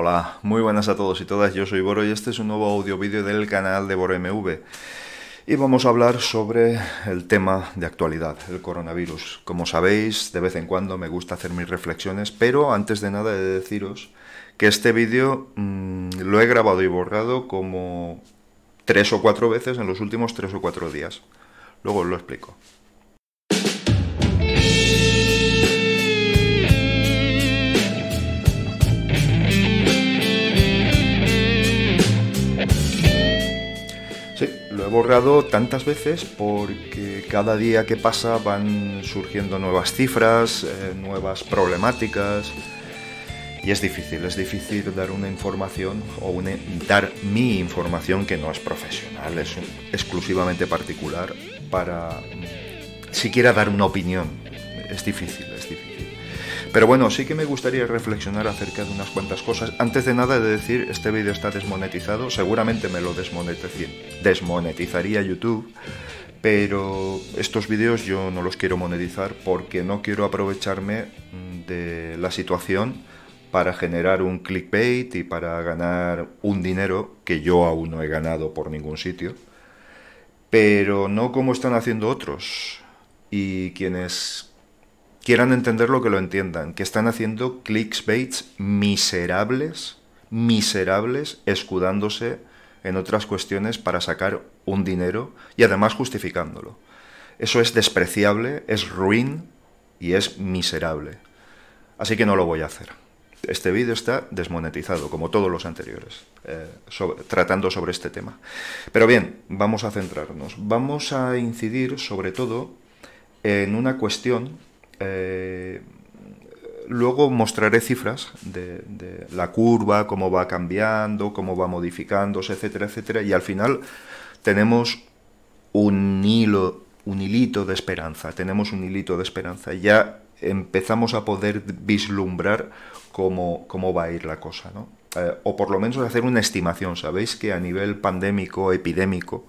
Hola, muy buenas a todos y todas, yo soy Boro y este es un nuevo audio vídeo del canal de Boro MV. Y vamos a hablar sobre el tema de actualidad, el coronavirus. Como sabéis, de vez en cuando me gusta hacer mis reflexiones, pero antes de nada he de deciros que este vídeo mmm, lo he grabado y borrado como tres o cuatro veces en los últimos tres o cuatro días. Luego os lo explico. He borrado tantas veces porque cada día que pasa van surgiendo nuevas cifras, eh, nuevas problemáticas y es difícil, es difícil dar una información o una, dar mi información que no es profesional, es exclusivamente particular para siquiera dar una opinión. Es difícil, es difícil. Pero bueno, sí que me gustaría reflexionar acerca de unas cuantas cosas. Antes de nada de decir, este vídeo está desmonetizado, seguramente me lo desmonetizaría YouTube, pero estos vídeos yo no los quiero monetizar porque no quiero aprovecharme de la situación para generar un clickbait y para ganar un dinero que yo aún no he ganado por ningún sitio, pero no como están haciendo otros. Y quienes quieran entenderlo, que lo entiendan, que están haciendo clickbaits miserables, miserables, escudándose en otras cuestiones para sacar un dinero y además justificándolo. Eso es despreciable, es ruin y es miserable. Así que no lo voy a hacer. Este vídeo está desmonetizado, como todos los anteriores, eh, tratando sobre este tema. Pero bien, vamos a centrarnos. Vamos a incidir sobre todo en una cuestión eh, luego mostraré cifras de, la curva, cómo va cambiando, cómo va modificándose, etcétera, etcétera. Y al final tenemos un hilo, un hilito de esperanza. Tenemos un hilito de esperanza. Ya empezamos a poder vislumbrar cómo, cómo va a ir la cosa, ¿no? Eh, o por lo menos hacer una estimación. Sabéis que a nivel pandémico, epidémico,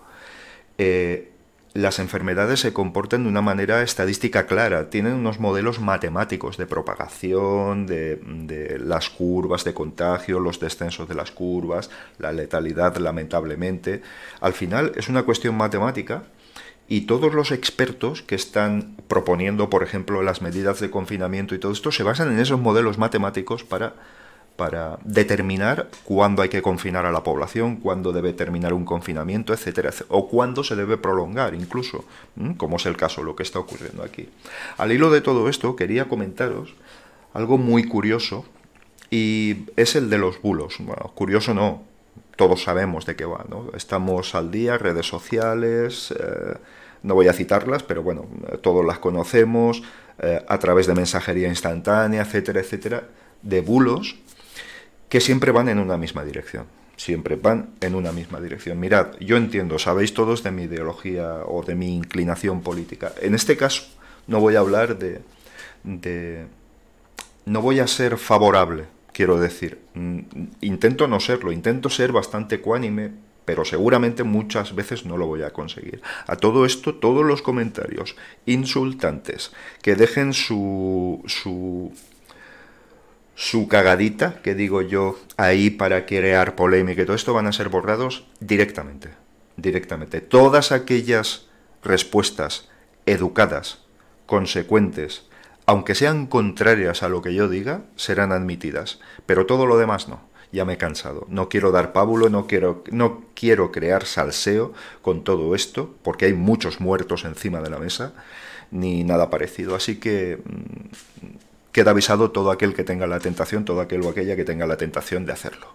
eh, las enfermedades se comportan de una manera estadística clara, tienen unos modelos matemáticos de propagación, de, de, las curvas de contagio, los descensos de las curvas, la letalidad lamentablemente. Al final es una cuestión matemática y todos los expertos que están proponiendo, por ejemplo, las medidas de confinamiento y todo esto, se basan en esos modelos matemáticos para para determinar cuándo hay que confinar a la población, cuándo debe terminar un confinamiento, etcétera, o cuándo se debe prolongar incluso, como es el caso, lo que está ocurriendo aquí. Al hilo de todo esto, quería comentaros algo muy curioso y es el de los bulos. Bueno, curioso no, todos sabemos de qué va, ¿no? Estamos al día, redes sociales, eh, no voy a citarlas, pero bueno, todos las conocemos, eh, a través de mensajería instantánea, etcétera, etcétera, de bulos que siempre van en una misma dirección. Siempre van en una misma dirección. Mirad, yo entiendo, sabéis todos de mi ideología o de mi inclinación política. En este caso, no voy a hablar de. de no voy a ser favorable, quiero decir. Intento no serlo, intento ser bastante ecuánime, pero seguramente muchas veces no lo voy a conseguir. A todo esto, todos los comentarios insultantes que dejen su, su su cagadita, que digo yo, ahí para crear polémica y todo esto van a ser borrados directamente. Directamente. Todas aquellas respuestas educadas, consecuentes, aunque sean contrarias a lo que yo diga, serán admitidas. Pero todo lo demás no. Ya me he cansado. No quiero dar pábulo, no quiero, no quiero crear salseo con todo esto, porque hay muchos muertos encima de la mesa, ni nada parecido. Así que queda avisado todo aquel que tenga la tentación, todo aquel o aquella que tenga la tentación de hacerlo.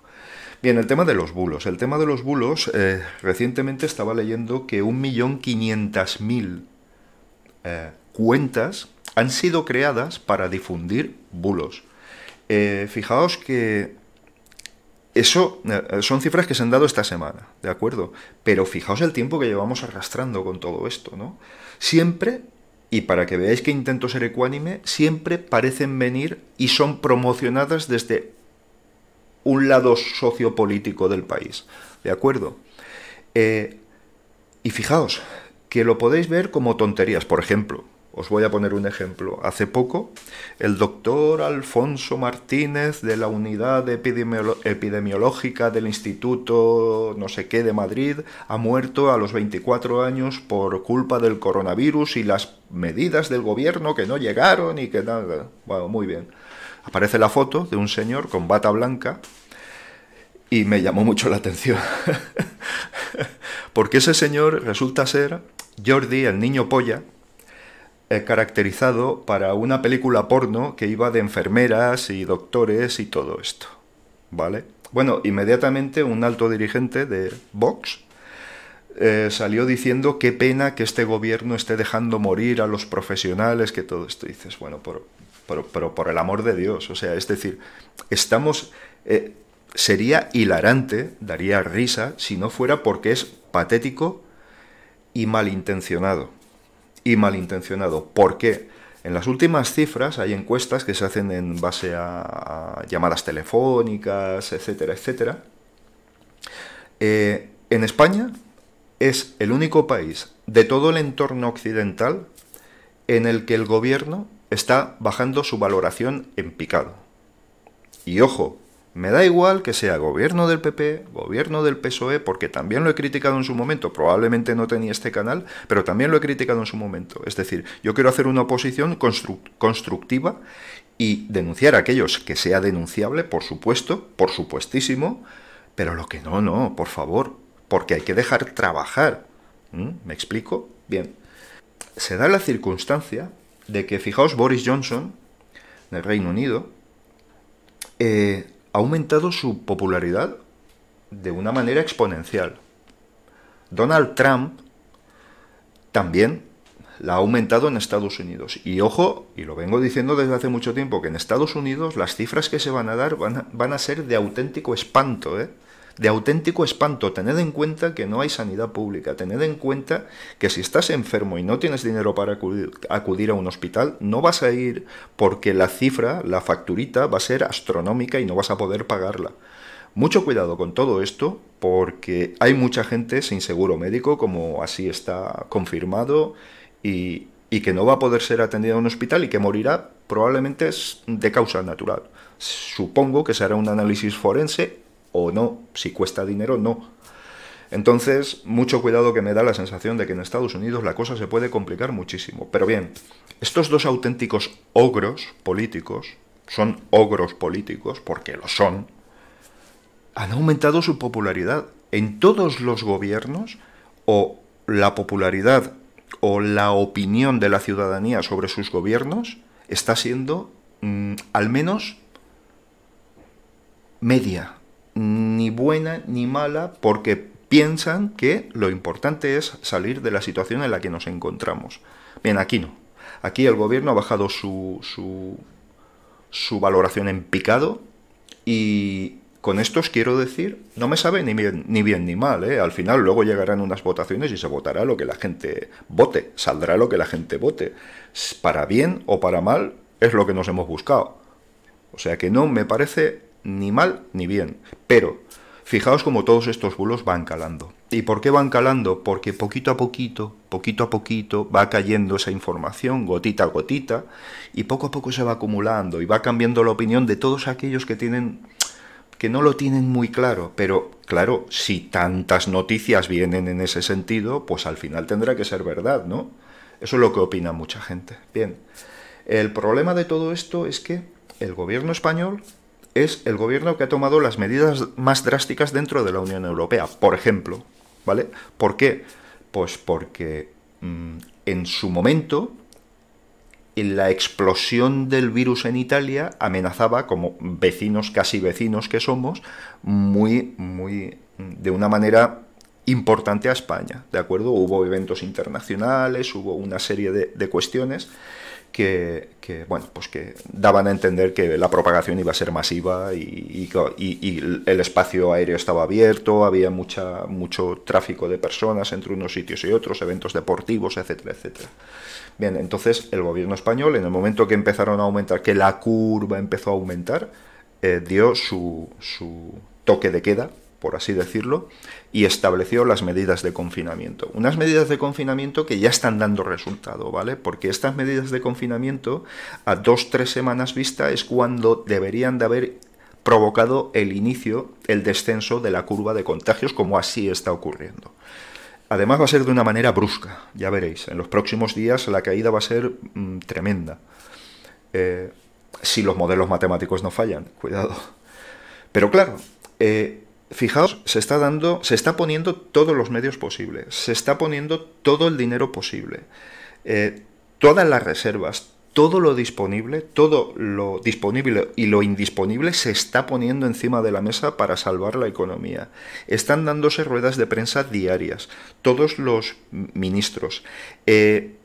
Bien, el tema de los bulos. El tema de los bulos, eh, recientemente estaba leyendo que 1.500.000 eh, cuentas han sido creadas para difundir bulos. Eh, fijaos que eso eh, son cifras que se han dado esta semana, ¿de acuerdo? Pero fijaos el tiempo que llevamos arrastrando con todo esto, ¿no? Siempre y para que veáis que intento ser ecuánime, siempre parecen venir y son promocionadas desde un lado sociopolítico del país. ¿De acuerdo? Eh, y fijaos, que lo podéis ver como tonterías. Por ejemplo, Os voy a poner un ejemplo. Hace poco, el doctor Alfonso Martínez de la Unidad Epidemiológica del Instituto no sé qué de Madrid ha muerto a los 24 años por culpa del coronavirus y las medidas del gobierno que no llegaron y que nada. Bueno, muy bien. Aparece la foto de un señor con bata blanca y me llamó mucho la atención. Porque ese señor resulta ser Jordi, el niño polla, caracterizado para una película porno que iba de enfermeras y doctores y todo esto. ¿Vale? Bueno, inmediatamente un alto dirigente de Vox eh, salió diciendo qué pena que este gobierno esté dejando morir a los profesionales, que todo esto. dices, bueno, por, pero por el amor de Dios, o sea, es decir, estamos... Eh, sería hilarante, daría risa, si no fuera porque es patético y malintencionado y malintencionado. ¿Por qué? En las últimas cifras hay encuestas que se hacen en base a, llamadas telefónicas, etcétera, etcétera. Eh, en España es el único país de todo el entorno occidental en el que el gobierno está bajando su valoración en picado. Y ojo, me da igual que sea gobierno del PP, gobierno del PSOE, porque también lo he criticado en su momento. Probablemente no tenía este canal, pero también lo he criticado en su momento. Es decir, yo quiero hacer una oposición constructiva y denunciar a aquellos que sea denunciable, por supuesto, por supuestísimo, pero lo que no, no, por favor, porque hay que dejar trabajar. ¿Mm? ¿Me explico? Bien. Se da la circunstancia de que, fijaos, Boris Johnson, del Reino Unido, eh, ha aumentado su popularidad de una manera exponencial. Donald Trump también la ha aumentado en Estados Unidos. Y ojo, y lo vengo diciendo desde hace mucho tiempo, que en Estados Unidos las cifras que se van a dar van a, van a ser de auténtico espanto, ¿eh? De auténtico espanto. Tened en cuenta que no hay sanidad pública. Tened en cuenta que si estás enfermo y no tienes dinero para acudir, a un hospital, no vas a ir porque la cifra, la facturita, va a ser astronómica y no vas a poder pagarla. Mucho cuidado con todo esto porque hay mucha gente sin seguro médico, como así está confirmado, y, y que no va a poder ser atendida en un hospital y que morirá probablemente de causa natural. Supongo que se hará un análisis forense o no, si cuesta dinero, no. Entonces, mucho cuidado que me da la sensación de que en Estados Unidos la cosa se puede complicar muchísimo. Pero bien, estos dos auténticos ogros políticos, son ogros políticos, porque lo son, han aumentado su popularidad. En todos los gobiernos, o la popularidad o la opinión de la ciudadanía sobre sus gobiernos está siendo mm, al menos media, ni buena ni mala porque piensan que lo importante es salir de la situación en la que nos encontramos. Bien, aquí no. Aquí el gobierno ha bajado su, su, valoración en picado y con esto os quiero decir, no me sabe ni bien ni, bien, ni mal. ¿eh? Al final luego llegarán unas votaciones y se votará lo que la gente vote, saldrá lo que la gente vote. Para bien o para mal es lo que nos hemos buscado. O sea que no me parece ni mal ni bien. Pero fijaos como todos estos bulos van calando. ¿Y por qué van calando? Porque poquito a poquito, poquito a poquito va cayendo esa información, gotita a gotita, y poco a poco se va acumulando y va cambiando la opinión de todos aquellos que tienen que no lo tienen muy claro, pero claro, si tantas noticias vienen en ese sentido, pues al final tendrá que ser verdad, ¿no? Eso es lo que opina mucha gente. Bien, el problema de todo esto es que el gobierno español es el gobierno que ha tomado las medidas más drásticas dentro de la Unión Europea, por ejemplo. ¿Vale? ¿Por qué? Pues porque mm, en su momento en la explosión del virus en Italia amenazaba, como vecinos, casi vecinos que somos, muy, muy, de una manera importante a España, ¿de acuerdo? Hubo eventos internacionales, hubo una serie de, de cuestiones que, bueno, pues que daban a entender que la propagación iba a ser masiva y, el espacio aéreo estaba abierto, había mucha, mucho tráfico de personas entre unos sitios y otros, eventos deportivos, etcétera, etcétera. Bien, entonces el gobierno español, en el momento que empezaron a aumentar, que la curva empezó a aumentar, eh, dio su, su toque de queda, por así decirlo, y estableció las medidas de confinamiento. Unas medidas de confinamiento que ya están dando resultado, ¿vale? Porque estas medidas de confinamiento, a dos, tres semanas vista, es cuando deberían de haber provocado el inicio, el descenso de la curva de contagios, como así está ocurriendo. Además va a ser de una manera brusca, ya veréis. En los próximos días la caída va a ser mm, tremenda. Eh, si los modelos matemáticos no fallan, cuidado. Pero claro, eh, fijaos, se está dando, se está poniendo todos los medios posibles, se está poniendo todo el dinero posible, eh, todas las reservas, todo lo disponible, todo lo disponible y lo indisponible se está poniendo encima de la mesa para salvar la economía. Están dándose ruedas de prensa diarias, todos los ministros. Eh,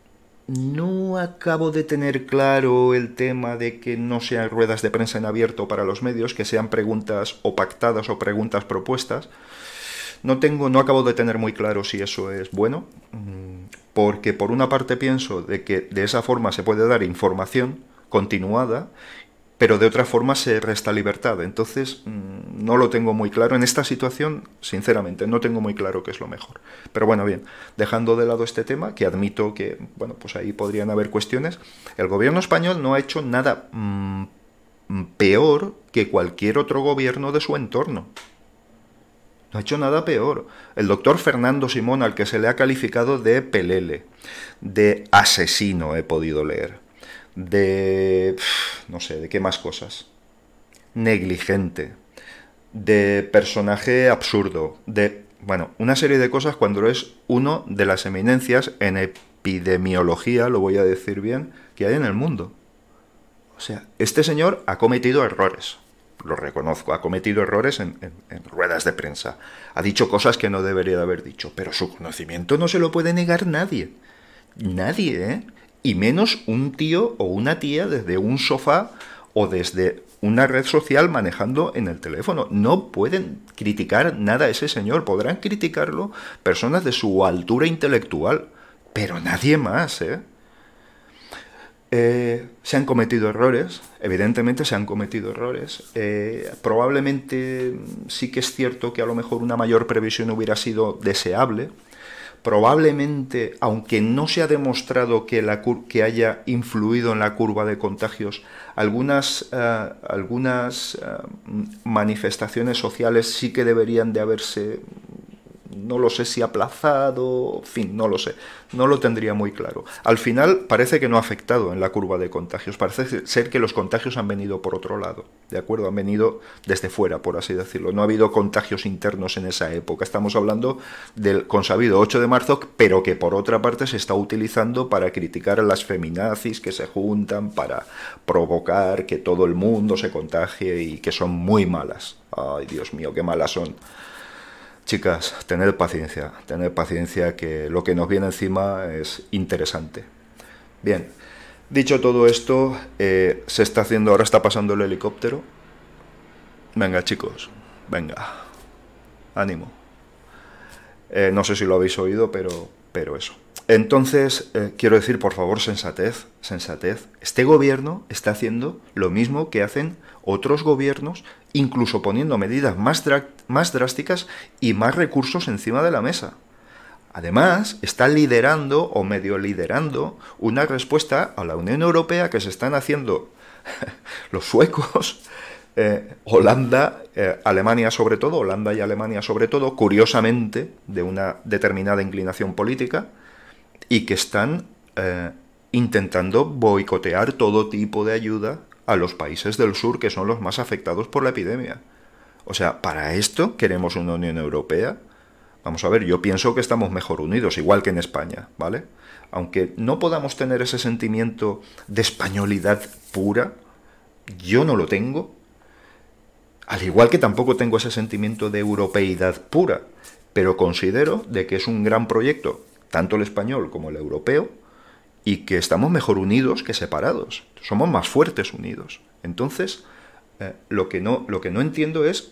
no acabo de tener claro el tema de que no sean ruedas de prensa en abierto para los medios, que sean preguntas o pactadas o preguntas propuestas. No tengo, no acabo de tener muy claro si eso es bueno, mm, porque por una parte pienso de que de esa forma se puede dar información continuada pero de otra forma se resta libertad. Entonces, mm, no lo tengo muy claro. En esta situación, sinceramente, no tengo muy claro qué es lo mejor. Pero bueno, bien, dejando de lado este tema, que admito que, bueno, pues ahí podrían haber cuestiones, el gobierno español no ha hecho nada mm, peor que cualquier otro gobierno de su entorno. No ha hecho nada peor. El doctor Fernando Simón, al que se le ha calificado de pelele, de asesino, he podido leer de... no sé, de qué más cosas. Negligente, de personaje absurdo, de... Bueno, una serie de cosas cuando es uno de las eminencias en epidemiología, lo voy a decir bien, que hay en el mundo. O sea, este señor ha cometido errores, lo reconozco, ha cometido errores en, en, ruedas de prensa, ha dicho cosas que no debería de haber dicho, pero su conocimiento no se lo puede negar nadie. Nadie, ¿eh? Y menos un tío o una tía desde un sofá o desde una red social manejando en el teléfono. No pueden criticar nada a ese señor, podrán criticarlo personas de su altura intelectual, pero nadie más, ¿eh? Eh, se han cometido errores, evidentemente se han cometido errores. Eh, probablemente sí que es cierto que a lo mejor una mayor previsión hubiera sido deseable, probablemente, aunque no se ha demostrado que, la, que haya influido en la curva de contagios, algunas, eh, algunas eh, manifestaciones sociales sí que deberían de haberse no lo sé si aplazado, en fin, no lo sé, no lo tendría muy claro. Al final parece que no ha afectado en la curva de contagios, parece ser que los contagios han venido por otro lado, ¿de acuerdo? Han venido desde fuera, por así decirlo. No ha habido contagios internos en esa época. Estamos hablando del consabido 8 de marzo, pero que por otra parte se está utilizando para criticar a las feminazis que se juntan para provocar que todo el mundo se contagie y que son muy malas. Ay, Dios mío, qué malas son. Chicas, tened paciencia, tened paciencia que lo que nos viene encima es interesante. Bien, dicho todo esto, eh, se está haciendo, ahora está pasando el helicóptero. Venga chicos, venga, ánimo. Eh, no sé si lo habéis oído, pero, pero eso. Entonces, eh, quiero decir, por favor, sensatez, sensatez. Este gobierno está haciendo lo mismo que hacen otros gobiernos, incluso poniendo medidas más, drásticas y más recursos encima de la mesa. Además, está liderando o medio liderando una respuesta a la Unión Europea que se están haciendo los suecos, eh, Holanda, eh, Alemania sobre todo, Holanda y Alemania sobre todo, curiosamente, de una determinada inclinación política, y que están eh, intentando boicotear todo tipo de ayuda a los países del sur que son los más afectados por la epidemia. O sea, ¿para esto queremos una Unión Europea? Vamos a ver, yo pienso que estamos mejor unidos, igual que en España, ¿vale? Aunque no podamos tener ese sentimiento de españolidad pura, yo no lo tengo, al igual que tampoco tengo ese sentimiento de europeidad pura, pero considero de que es un gran proyecto tanto el español como el europeo, y que estamos mejor unidos que separados. Somos más fuertes unidos. Entonces, eh, lo, que no, lo que no entiendo es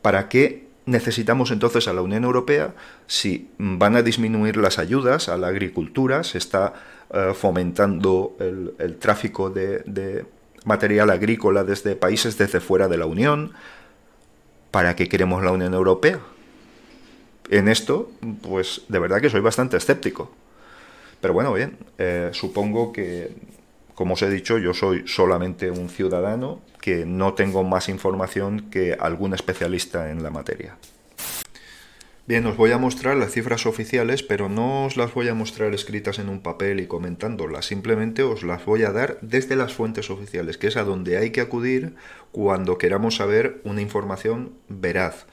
para qué necesitamos entonces a la Unión Europea si van a disminuir las ayudas a la agricultura, se está eh, fomentando el, tráfico de, de material agrícola desde países desde fuera de la Unión. ¿para qué queremos la Unión Europea? En esto, pues de verdad que soy bastante escéptico. Pero bueno, bien, eh, supongo que, como os he dicho, yo soy solamente un ciudadano que no tengo más información que algún especialista en la materia. Bien, os voy a mostrar las cifras oficiales, pero no os las voy a mostrar escritas en un papel y comentándolas, simplemente os las voy a dar desde las fuentes oficiales, que es a donde hay que acudir cuando queramos saber una información veraz.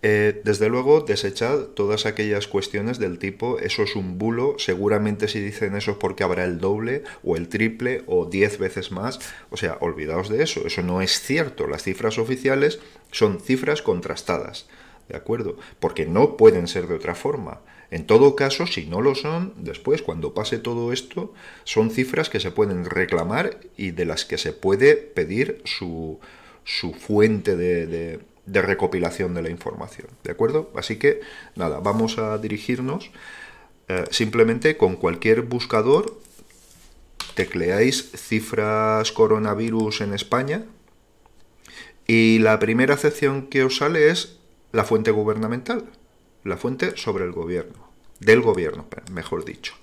Eh, desde luego, desechad todas aquellas cuestiones del tipo, eso es un bulo, seguramente si dicen eso es porque habrá el doble o el triple o diez veces más. O sea, olvidaos de eso, eso no es cierto. Las cifras oficiales son cifras contrastadas. ¿De acuerdo? Porque no pueden ser de otra forma. En todo caso, si no lo son, después, cuando pase todo esto, son cifras que se pueden reclamar y de las que se puede pedir su, fuente de, recopilación de la información. ¿De acuerdo? Así que, nada, vamos a dirigirnos eh, simplemente con cualquier buscador, tecleáis cifras coronavirus en España y la primera sección que os sale es la fuente gubernamental, la fuente sobre el gobierno, del gobierno, mejor dicho.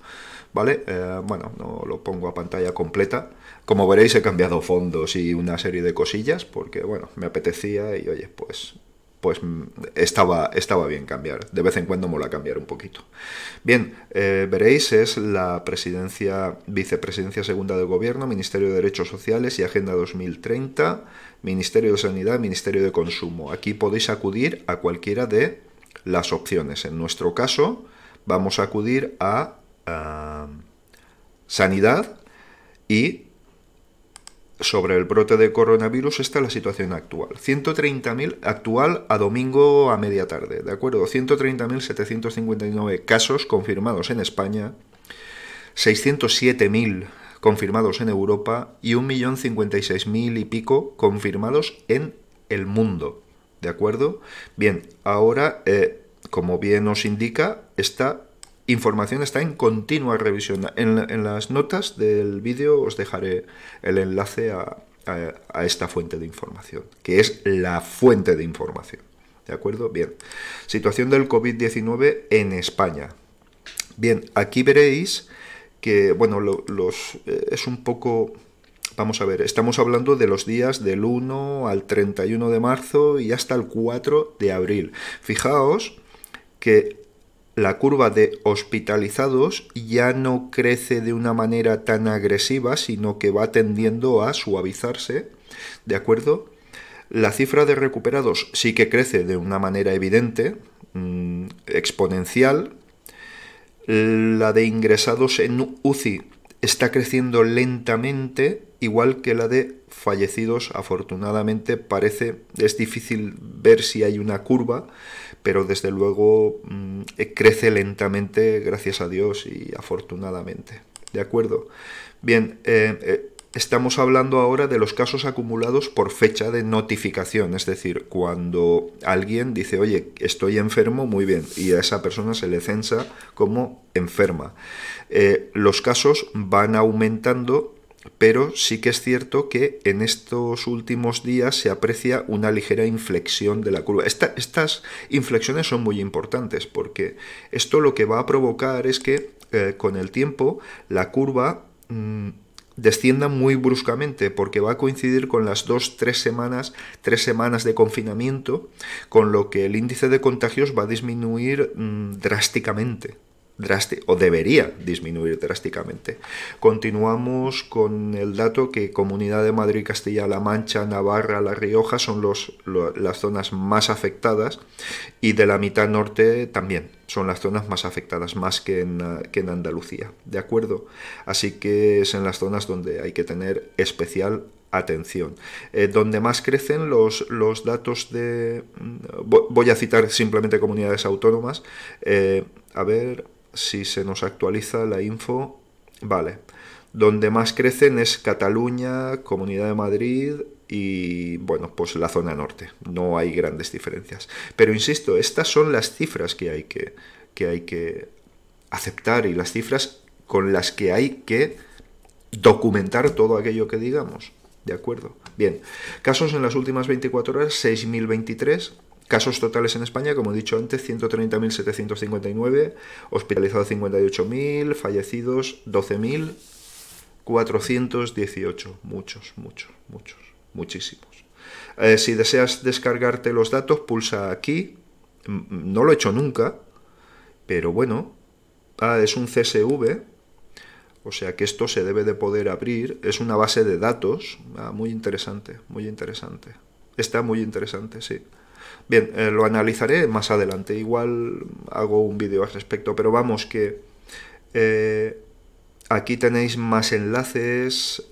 ¿Vale? Eh, bueno, no lo pongo a pantalla completa. Como veréis he cambiado fondos y una serie de cosillas porque, bueno, me apetecía y, oye, pues pues estaba, estaba bien cambiar. De vez en cuando mola cambiar un poquito. Bien, eh, veréis, es la presidencia, vicepresidencia segunda del gobierno, Ministerio de Derechos Sociales y Agenda 2030, Ministerio de Sanidad, Ministerio de Consumo. Aquí podéis acudir a cualquiera de las opciones. En nuestro caso, vamos a acudir a Sanidad y sobre el brote de coronavirus está la situación actual. 130.000 actual a domingo a media tarde, ¿de acuerdo? 130.759 casos confirmados en España, 607.000 confirmados en Europa y 1.056.000 y pico confirmados en el mundo, ¿de acuerdo? Bien, ahora, eh, como bien os indica, está información está en continua revisión. En, las notas del vídeo os dejaré el enlace a, esta fuente de información, que es la fuente de información. ¿De acuerdo? Bien. Situación del COVID-19 en España. Bien, aquí veréis que, bueno, los, eh, es un poco... Vamos a ver, estamos hablando de los días del 1 al 31 de marzo y hasta el 4 de abril. Fijaos que la curva de hospitalizados ya no crece de una manera tan agresiva, sino que va tendiendo a suavizarse, ¿de acuerdo? La cifra de recuperados sí que crece de una manera evidente, mm, exponencial. La de ingresados en UCI está creciendo lentamente, igual que la de fallecidos. Afortunadamente parece, es difícil ver si hay una curva, pero desde luego mm, crece lentamente, gracias a Dios y afortunadamente. ¿De acuerdo? Bien, eh, eh, estamos hablando ahora de los casos acumulados por fecha de notificación, es decir, cuando alguien dice, oye, estoy enfermo, muy bien, y a esa persona se le censa como enferma. Eh, los casos van aumentando pero sí que es cierto que en estos últimos días se aprecia una ligera inflexión de la curva. estas inflexiones son muy importantes porque esto lo que va a provocar es que eh, con el tiempo la curva mm, descienda muy bruscamente porque va a coincidir con las dos, tres semanas, tres semanas de confinamiento, con lo que el índice de contagios va a disminuir mm, drásticamente o debería disminuir drásticamente. Continuamos con el dato que Comunidad de Madrid, Castilla-La Mancha, Navarra, La Rioja son los, las zonas más afectadas y de la mitad norte también son las zonas más afectadas, más que en, que en Andalucía. ¿De acuerdo? Así que es en las zonas donde hay que tener especial atención. Eh, donde más crecen los, los datos de... Mm, voy a citar simplemente comunidades autónomas. Eh, a ver, si se nos actualiza la info, vale. Donde más crecen es Cataluña, Comunidad de Madrid y, bueno, pues la zona norte. No hay grandes diferencias. Pero insisto, estas son las cifras que hay que, que, hay que aceptar y las cifras con las que hay que documentar todo aquello que digamos. ¿De acuerdo? Bien. Casos en las últimas 24 horas, 6.023 Casos totales en España, como he dicho antes, 130.759, hospitalizados 58.000, fallecidos 12.418. Muchos, muchos, muchos, muchísimos. Eh, si deseas descargarte los datos, pulsa aquí. No lo he hecho nunca, pero bueno. Ah, es un CSV, o sea que esto se debe de poder abrir. Es una base de datos. Ah, muy interesante, muy interesante. Está muy interesante, sí. Bien, eh, lo analizaré más adelante. Igual hago un vídeo al respecto, pero vamos que eh, aquí tenéis más enlaces.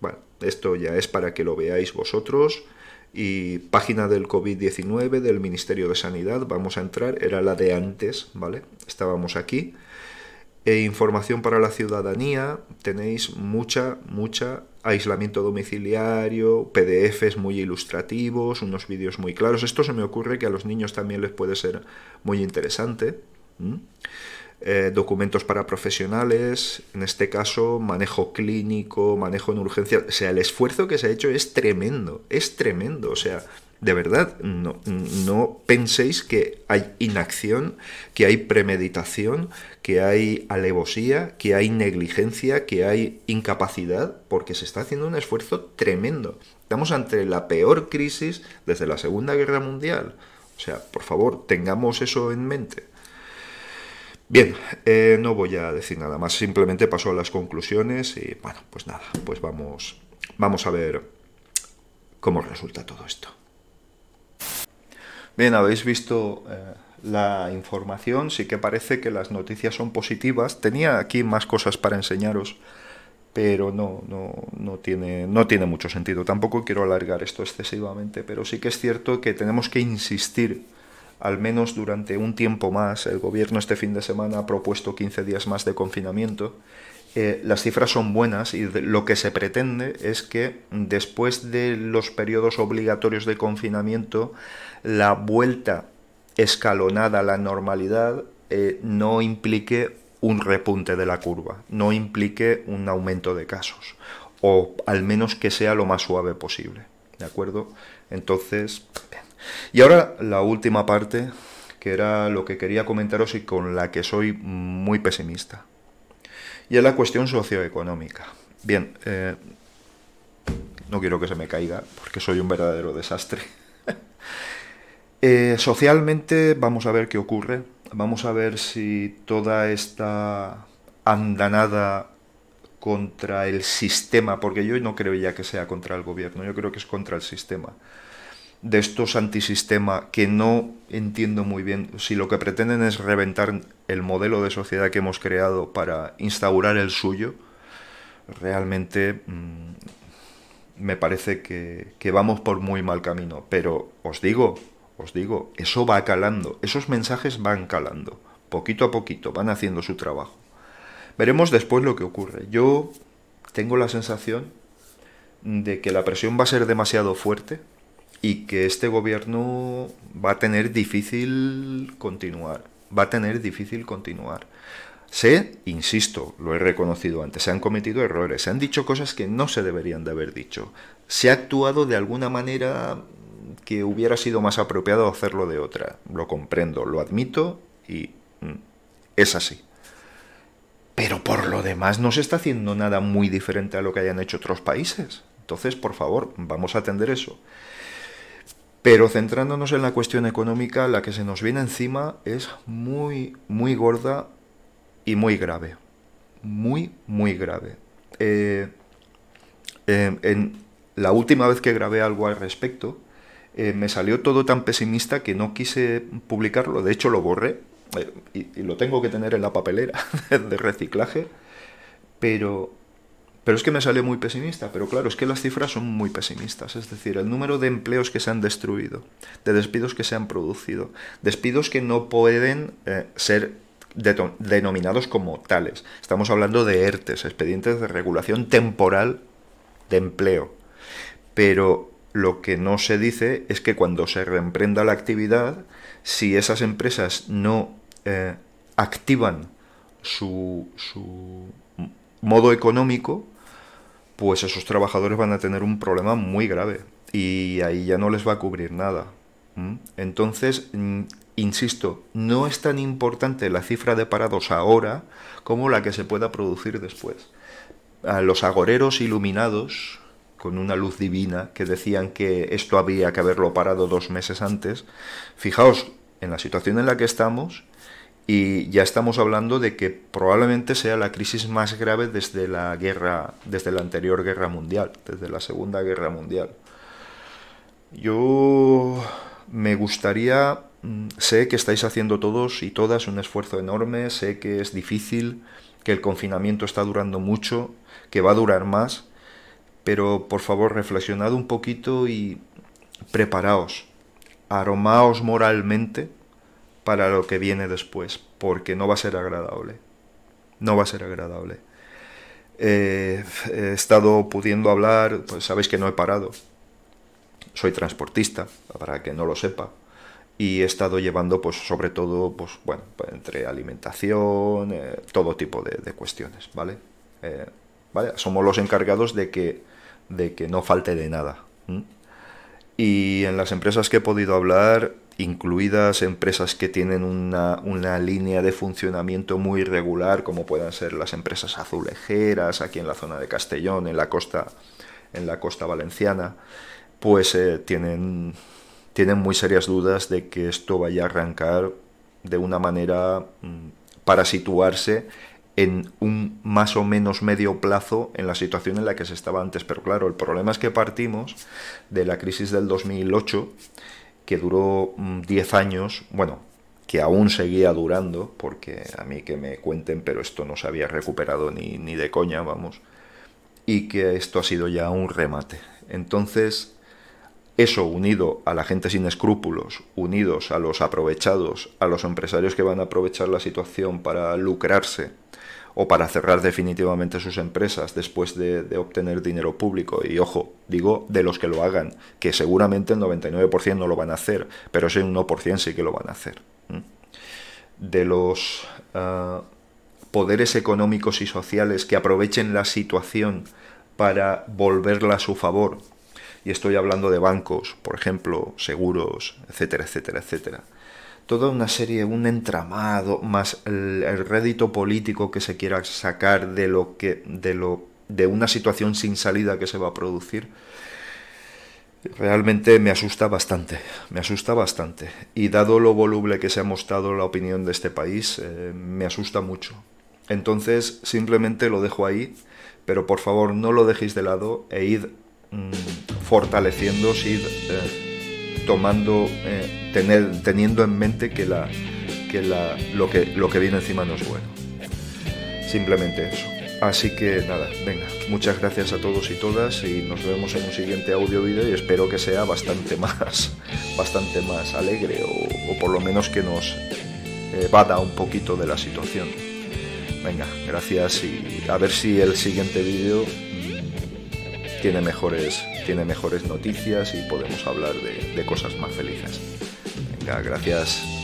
bueno, esto ya es para que lo veáis vosotros. Y página del COVID-19 del Ministerio de Sanidad, vamos a entrar, era la de antes, ¿vale? Estábamos aquí. E información para la ciudadanía, tenéis mucha, mucha aislamiento domiciliario, PDFs muy ilustrativos, unos vídeos muy claros. Esto se me ocurre que a los niños también les puede ser muy interesante. Eh, documentos para profesionales, en este caso manejo clínico, manejo en urgencia. O sea, el esfuerzo que se ha hecho es tremendo, es tremendo. O sea, de verdad, no, penséis que hay inacción, que hay premeditación, que hay alevosía, que hay negligencia, que hay incapacidad, porque se está haciendo un esfuerzo tremendo. Estamos ante la peor crisis desde la Segunda Guerra Mundial. O sea, por favor, tengamos eso en mente. Bien, eh, no voy a decir nada más, simplemente paso a las conclusiones y bueno, pues nada, pues vamos, vamos a ver cómo resulta todo esto. Bien, habéis visto eh, la información, sí que parece que las noticias son positivas. Tenía aquí más cosas para enseñaros, pero no, no, no, tiene, no tiene mucho sentido. Tampoco quiero alargar esto excesivamente, pero sí que es cierto que tenemos que insistir al menos durante un tiempo más. El gobierno este fin de semana ha propuesto 15 días más de confinamiento. Eh, las cifras son buenas y lo que se pretende es que después de los periodos obligatorios de confinamiento, la vuelta escalonada a la normalidad eh, no implique un repunte de la curva, no implique un aumento de casos, o al menos que sea lo más suave posible. ¿De acuerdo? Entonces, y ahora la última parte, que era lo que quería comentaros y con la que soy muy pesimista. Y es la cuestión socioeconómica. Bien, eh, no quiero que se me caiga, porque soy un verdadero desastre. Eh, socialmente vamos a ver qué ocurre. Vamos a ver si toda esta andanada contra el sistema, porque yo no creo ya que sea contra el gobierno, yo creo que es contra el sistema de estos antisistemas que no entiendo muy bien si lo que pretenden es reventar el modelo de sociedad que hemos creado para instaurar el suyo, realmente mm, me parece que, que vamos por muy mal camino. Pero os digo, os digo, eso va calando, esos mensajes van calando, poquito a poquito, van haciendo su trabajo. Veremos después lo que ocurre. Yo tengo la sensación de que la presión va a ser demasiado fuerte y que este gobierno va a tener difícil continuar, va a tener difícil continuar. Sé, insisto, lo he reconocido antes, se han cometido errores, se han dicho cosas que no se deberían de haber dicho, se ha actuado de alguna manera que hubiera sido más apropiado hacerlo de otra, lo comprendo, lo admito y mm, es así. Pero por lo demás no se está haciendo nada muy diferente a lo que hayan hecho otros países. Entonces, por favor, vamos a atender eso. Pero centrándonos en la cuestión económica, la que se nos viene encima es muy, muy gorda y muy grave. Muy, muy grave. Eh, en la última vez que grabé algo al respecto, eh, me salió todo tan pesimista que no quise publicarlo. De hecho, lo borré eh, y, y, lo tengo que tener en la papelera de reciclaje. Pero pero es que me salió muy pesimista, pero claro, es que las cifras son muy pesimistas, es decir, el número de empleos que se han destruido, de despidos que se han producido, despidos que no pueden eh, ser denominados como tales. Estamos hablando de ERTES, expedientes de regulación temporal de empleo. Pero lo que no se dice es que cuando se reemprenda la actividad, si esas empresas no eh, activan su, su modo económico, pues esos trabajadores van a tener un problema muy grave y ahí ya no les va a cubrir nada. Entonces, mm, insisto, no es tan importante la cifra de parados ahora como la que se pueda producir después. A los agoreros iluminados, con una luz divina, que decían que esto había que haberlo parado dos meses antes, fijaos en la situación en la que estamos y ya estamos hablando de que probablemente sea la crisis más grave desde la guerra, desde la anterior guerra mundial, desde la Segunda Guerra Mundial. Yo me gustaría, mm, sé que estáis haciendo todos y todas un esfuerzo enorme, sé que es difícil, que el confinamiento está durando mucho, que va a durar más, pero por favor reflexionad un poquito y preparaos, aromaos moralmente para lo que viene después, porque no va a ser agradable. No va a ser agradable. Eh, he estado pudiendo hablar, pues sabéis que no he parado. Soy transportista, para que no lo sepa. Y he estado llevando, pues, sobre todo, pues, bueno, entre alimentación, eh, todo tipo de, cuestiones, ¿vale? Eh. Somos los encargados de que, de que no falte de nada. Y en las empresas que he podido hablar, incluidas empresas que tienen una, línea de funcionamiento muy regular, como puedan ser las empresas azulejeras aquí en la zona de Castellón, en la costa, en la costa valenciana, pues eh, tienen, tienen muy serias dudas de que esto vaya a arrancar de una manera mm, para situarse en un más o menos medio plazo en la situación en la que se estaba antes. Pero claro, el problema es que partimos de la crisis del 2008 que duró 10 mm, años, bueno, que aún seguía durando, porque a mí que me cuenten, pero esto no se había recuperado ni, ni de coña, vamos, y que esto ha sido ya un remate. Entonces, eso unido a la gente sin escrúpulos, unidos a los aprovechados, a los empresarios que van a aprovechar la situación para lucrarse, o para cerrar definitivamente sus empresas después de, obtener dinero público. Y ojo, digo de los que lo hagan, que seguramente el 99% no lo van a hacer, pero ese 1% sí que lo van a hacer. De los ah, poderes económicos y sociales que aprovechen la situación para volverla a su favor, y estoy hablando de bancos, por ejemplo, seguros, etcétera, etcétera, etcétera toda una serie, un entramado, más el, rédito político que se quiera sacar de lo que, de lo, de una situación sin salida que se va a producir, realmente me asusta bastante, me asusta bastante. Y dado lo voluble que se ha mostrado la opinión de este país, eh, me asusta mucho. Entonces, simplemente lo dejo ahí, pero por favor no lo dejéis de lado e id mmm, id eh, tomando, eh, tener, teniendo en mente que, la, que la, lo, que lo que viene encima no es bueno. Simplemente eso. Así que nada, venga, muchas gracias a todos y todas y nos vemos en un siguiente audio vídeo y espero que sea bastante más, bastante más alegre o, por lo menos que nos eh, vada un poquito de la situación. Venga, gracias y a ver si el siguiente vídeo mm, tiene mejores tiene mejores noticias y podemos hablar de, de cosas más felices. Venga, gracias.